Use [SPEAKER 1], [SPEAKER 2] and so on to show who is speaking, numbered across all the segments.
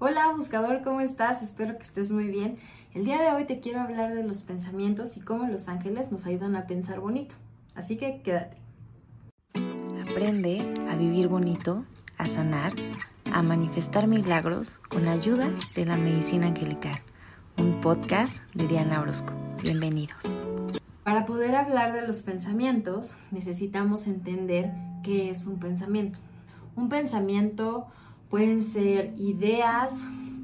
[SPEAKER 1] Hola buscador, ¿cómo estás? Espero que estés muy bien. El día de hoy te quiero hablar de los pensamientos y cómo los ángeles nos ayudan a pensar bonito. Así que quédate.
[SPEAKER 2] Aprende a vivir bonito, a sanar, a manifestar milagros con la ayuda de la medicina angelical. Un podcast de Diana Orozco. Bienvenidos.
[SPEAKER 1] Para poder hablar de los pensamientos, necesitamos entender qué es un pensamiento. Un pensamiento Pueden ser ideas,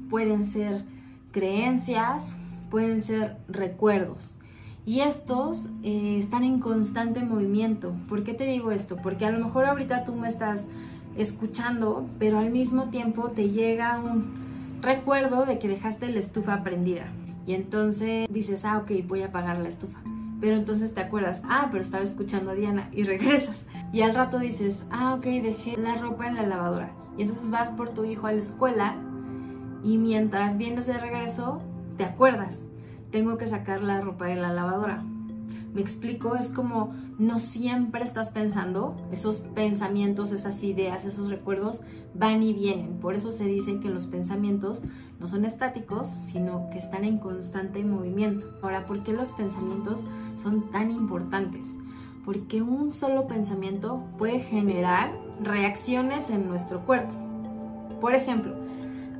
[SPEAKER 1] pueden ser creencias, pueden ser recuerdos. Y estos eh, están en constante movimiento. ¿Por qué te digo esto? Porque a lo mejor ahorita tú me estás escuchando, pero al mismo tiempo te llega un recuerdo de que dejaste la estufa prendida. Y entonces dices, ah, ok, voy a apagar la estufa. Pero entonces te acuerdas, ah, pero estaba escuchando a Diana y regresas. Y al rato dices, ah, ok, dejé la ropa en la lavadora y entonces vas por tu hijo a la escuela y mientras vienes de regreso, te acuerdas, tengo que sacar la ropa de la lavadora. Me explico, es como no siempre estás pensando, esos pensamientos, esas ideas, esos recuerdos van y vienen. Por eso se dice que los pensamientos no son estáticos, sino que están en constante movimiento. Ahora, ¿por qué los pensamientos son tan importantes? Porque un solo pensamiento puede generar reacciones en nuestro cuerpo. Por ejemplo,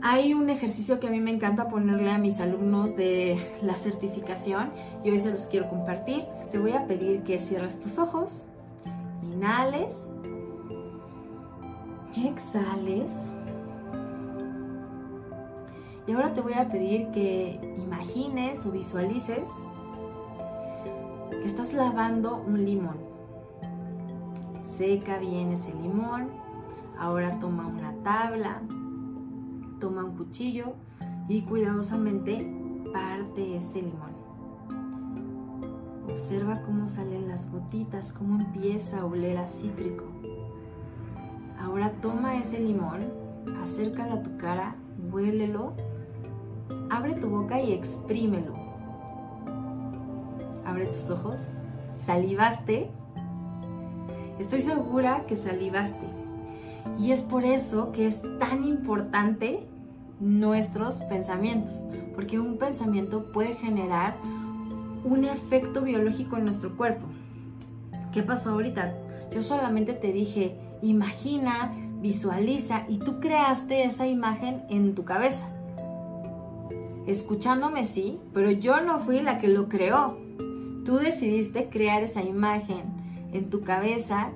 [SPEAKER 1] hay un ejercicio que a mí me encanta ponerle a mis alumnos de la certificación y hoy se los quiero compartir. Te voy a pedir que cierres tus ojos, inhales, exhales. Y ahora te voy a pedir que imagines o visualices estás lavando un limón. Seca bien ese limón. Ahora toma una tabla, toma un cuchillo y cuidadosamente parte ese limón. Observa cómo salen las gotitas, cómo empieza a oler a cítrico. Ahora toma ese limón, acércalo a tu cara, huélelo, abre tu boca y exprímelo abre tus ojos, salivaste. Estoy segura que salivaste. Y es por eso que es tan importante nuestros pensamientos, porque un pensamiento puede generar un efecto biológico en nuestro cuerpo. ¿Qué pasó ahorita? Yo solamente te dije, imagina, visualiza y tú creaste esa imagen en tu cabeza. Escuchándome sí, pero yo no fui la que lo creó. Tú decidiste crear esa imagen en tu cabeza,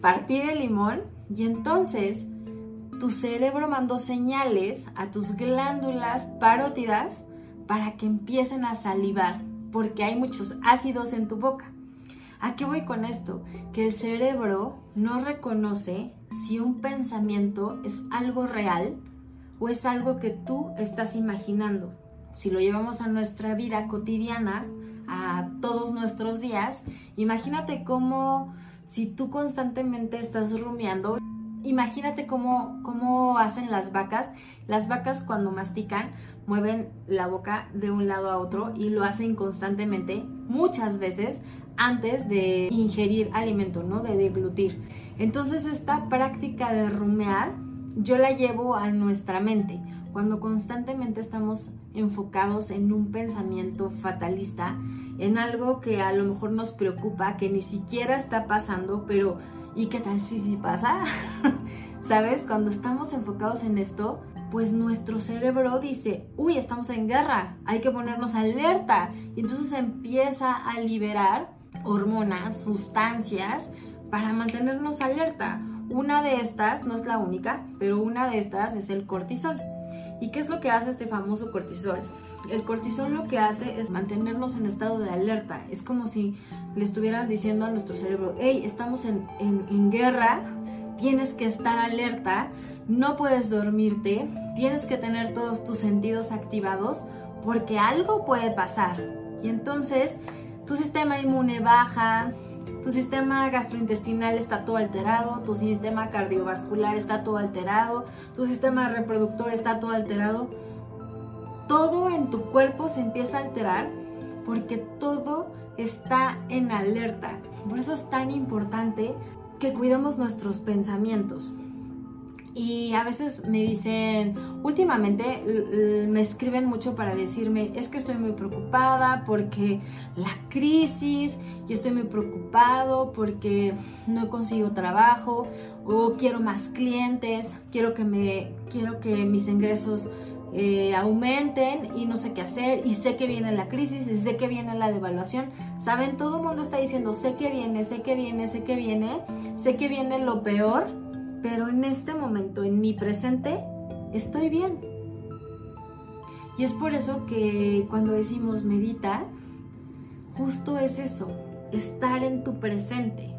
[SPEAKER 1] partir el limón y entonces tu cerebro mandó señales a tus glándulas parótidas para que empiecen a salivar, porque hay muchos ácidos en tu boca. ¿A qué voy con esto? Que el cerebro no reconoce si un pensamiento es algo real o es algo que tú estás imaginando. Si lo llevamos a nuestra vida cotidiana, a todos nuestros días, imagínate cómo si tú constantemente estás rumiando, imagínate cómo, cómo hacen las vacas. Las vacas cuando mastican mueven la boca de un lado a otro y lo hacen constantemente, muchas veces, antes de ingerir alimento, ¿no? De deglutir. Entonces esta práctica de rumear yo la llevo a nuestra mente. Cuando constantemente estamos enfocados en un pensamiento fatalista, en algo que a lo mejor nos preocupa, que ni siquiera está pasando, pero ¿y qué tal si sí pasa? ¿Sabes? Cuando estamos enfocados en esto, pues nuestro cerebro dice, uy, estamos en guerra, hay que ponernos alerta. Y entonces empieza a liberar hormonas, sustancias, para mantenernos alerta. Una de estas, no es la única, pero una de estas es el cortisol. ¿Y qué es lo que hace este famoso cortisol? El cortisol lo que hace es mantenernos en estado de alerta. Es como si le estuvieran diciendo a nuestro cerebro, hey, estamos en, en guerra, tienes que estar alerta, no puedes dormirte, tienes que tener todos tus sentidos activados porque algo puede pasar. Y entonces tu sistema inmune baja, tu sistema gastrointestinal está todo alterado, tu sistema cardiovascular está todo alterado, tu sistema reproductor está todo alterado. Todo en tu cuerpo se empieza a alterar porque todo está en alerta. Por eso es tan importante que cuidemos nuestros pensamientos. Y a veces me dicen, últimamente me escriben mucho para decirme, es que estoy muy preocupada porque la crisis, y estoy muy preocupado porque no consigo trabajo o quiero más clientes, quiero que, me, quiero que mis ingresos eh, aumenten y no sé qué hacer y sé que viene la crisis y sé que viene la devaluación. Saben, todo el mundo está diciendo, sé que viene, sé que viene, sé que viene, sé que viene lo peor, pero en este momento, en mi presente, estoy bien. Y es por eso que cuando decimos medita, justo es eso, estar en tu presente,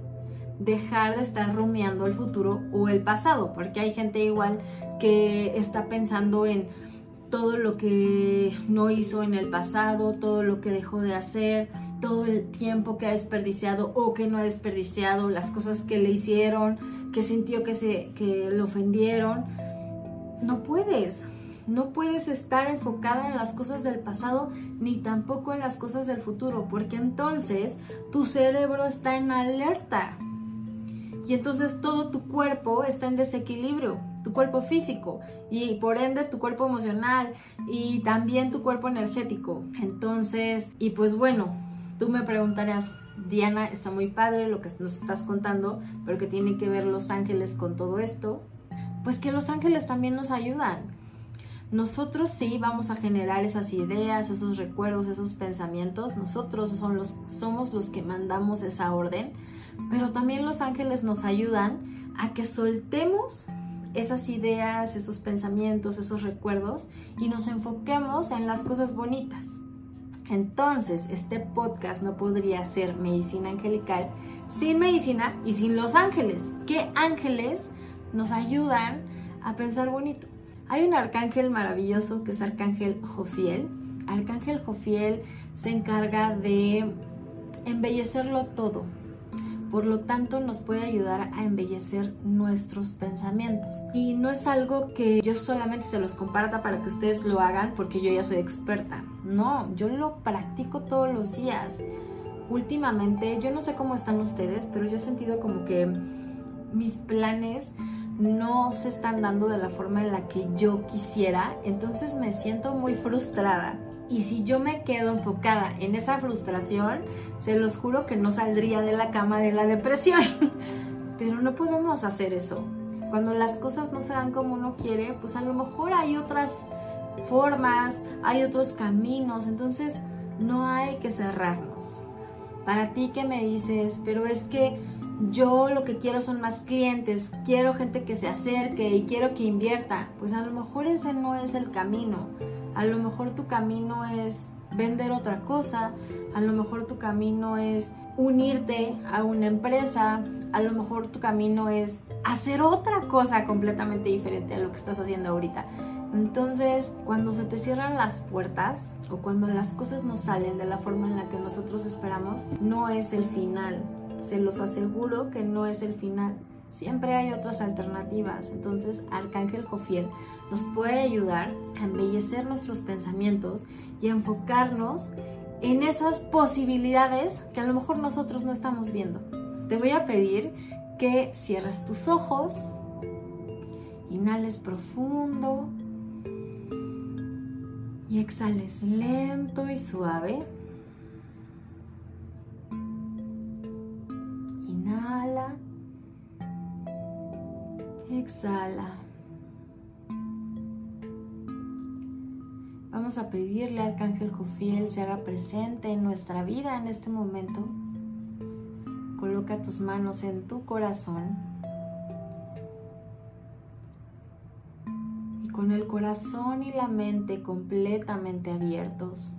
[SPEAKER 1] dejar de estar rumiando el futuro o el pasado, porque hay gente igual que está pensando en todo lo que no hizo en el pasado, todo lo que dejó de hacer, todo el tiempo que ha desperdiciado o que no ha desperdiciado, las cosas que le hicieron, que sintió que, se, que le ofendieron. No puedes, no puedes estar enfocada en las cosas del pasado ni tampoco en las cosas del futuro, porque entonces tu cerebro está en alerta y entonces todo tu cuerpo está en desequilibrio tu cuerpo físico y por ende tu cuerpo emocional y también tu cuerpo energético. Entonces, y pues bueno, tú me preguntarías, Diana, está muy padre lo que nos estás contando, pero que tiene que ver los ángeles con todo esto. Pues que los ángeles también nos ayudan. Nosotros sí vamos a generar esas ideas, esos recuerdos, esos pensamientos. Nosotros son los, somos los que mandamos esa orden, pero también los ángeles nos ayudan a que soltemos esas ideas, esos pensamientos, esos recuerdos y nos enfoquemos en las cosas bonitas. Entonces, este podcast no podría ser medicina angelical sin medicina y sin los ángeles. ¿Qué ángeles nos ayudan a pensar bonito? Hay un arcángel maravilloso que es Arcángel Jofiel. Arcángel Jofiel se encarga de embellecerlo todo, por lo tanto nos puede ayudar a embellecer nuestros pensamientos. Y no es algo que yo solamente se los comparta para que ustedes lo hagan porque yo ya soy experta. No, yo lo practico todos los días. Últimamente, yo no sé cómo están ustedes, pero yo he sentido como que mis planes no se están dando de la forma en la que yo quisiera, entonces me siento muy frustrada y si yo me quedo enfocada en esa frustración, se los juro que no saldría de la cama de la depresión. Pero no podemos hacer eso. Cuando las cosas no se dan como uno quiere, pues a lo mejor hay otras formas, hay otros caminos, entonces no hay que cerrarnos. Para ti que me dices, pero es que yo lo que quiero son más clientes, quiero gente que se acerque y quiero que invierta, pues a lo mejor ese no es el camino. A lo mejor tu camino es vender otra cosa, a lo mejor tu camino es unirte a una empresa, a lo mejor tu camino es hacer otra cosa completamente diferente a lo que estás haciendo ahorita. Entonces, cuando se te cierran las puertas o cuando las cosas no salen de la forma en la que nosotros esperamos, no es el final. Se los aseguro que no es el final. Siempre hay otras alternativas. Entonces, Arcángel Jofiel nos puede ayudar embellecer nuestros pensamientos y enfocarnos en esas posibilidades que a lo mejor nosotros no estamos viendo. Te voy a pedir que cierres tus ojos, inhales profundo y exhales lento y suave. Inhala. Exhala. A pedirle al Arcángel Jofiel se haga presente en nuestra vida en este momento. Coloca tus manos en tu corazón. Y con el corazón y la mente completamente abiertos.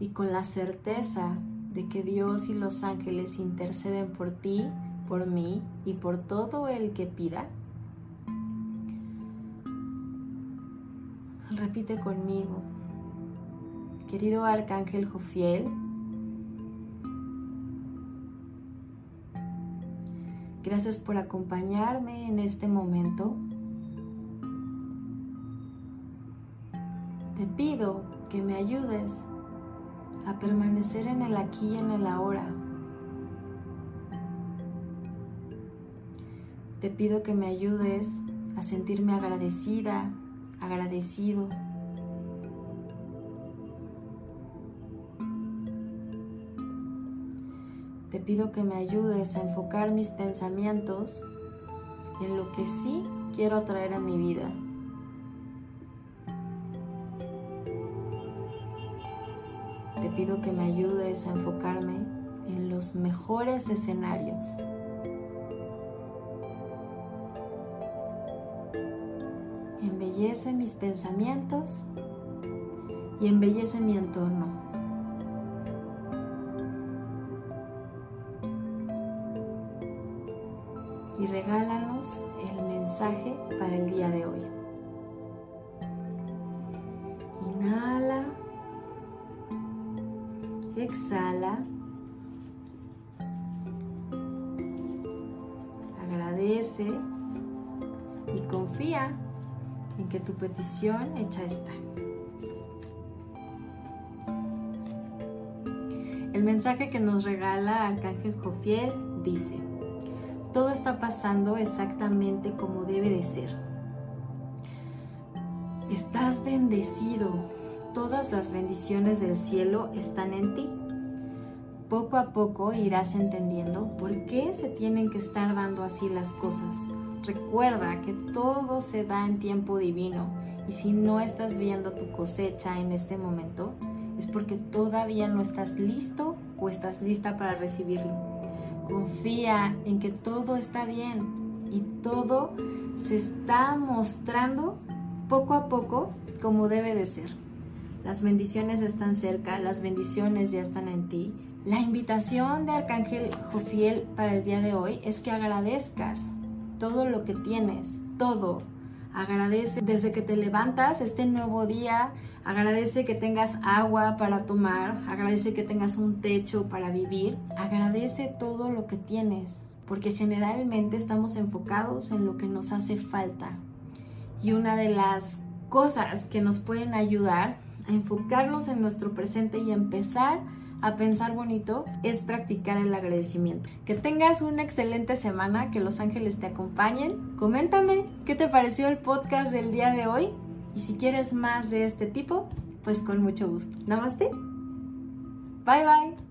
[SPEAKER 1] Y con la certeza de que Dios y los ángeles interceden por ti, por mí y por todo el que pida Repite conmigo. Querido Arcángel Jofiel, gracias por acompañarme en este momento. Te pido que me ayudes a permanecer en el aquí y en el ahora. Te pido que me ayudes a sentirme agradecida, agradecido. Te pido que me ayudes a enfocar mis pensamientos en lo que sí quiero atraer a mi vida. Te pido que me ayudes a enfocarme en los mejores escenarios. Embellece mis pensamientos y embellece mi entorno. Y regálanos el mensaje para el día de hoy. Inhala. Exhala. Agradece que tu petición hecha está. El mensaje que nos regala Arcángel Jofiel dice, todo está pasando exactamente como debe de ser. Estás bendecido, todas las bendiciones del cielo están en ti. Poco a poco irás entendiendo por qué se tienen que estar dando así las cosas Recuerda que todo se da en tiempo divino y si no estás viendo tu cosecha en este momento es porque todavía no estás listo o estás lista para recibirlo. Confía en que todo está bien y todo se está mostrando poco a poco como debe de ser. Las bendiciones están cerca, las bendiciones ya están en ti. La invitación de Arcángel Jofiel para el día de hoy es que agradezcas todo lo que tienes, todo. Agradece desde que te levantas este nuevo día, agradece que tengas agua para tomar, agradece que tengas un techo para vivir, agradece todo lo que tienes, porque generalmente estamos enfocados en lo que nos hace falta. Y una de las cosas que nos pueden ayudar a enfocarnos en nuestro presente y empezar a pensar bonito es practicar el agradecimiento. Que tengas una excelente semana, que los ángeles te acompañen. Coméntame qué te pareció el podcast del día de hoy y si quieres más de este tipo, pues con mucho gusto. Namaste. Bye bye.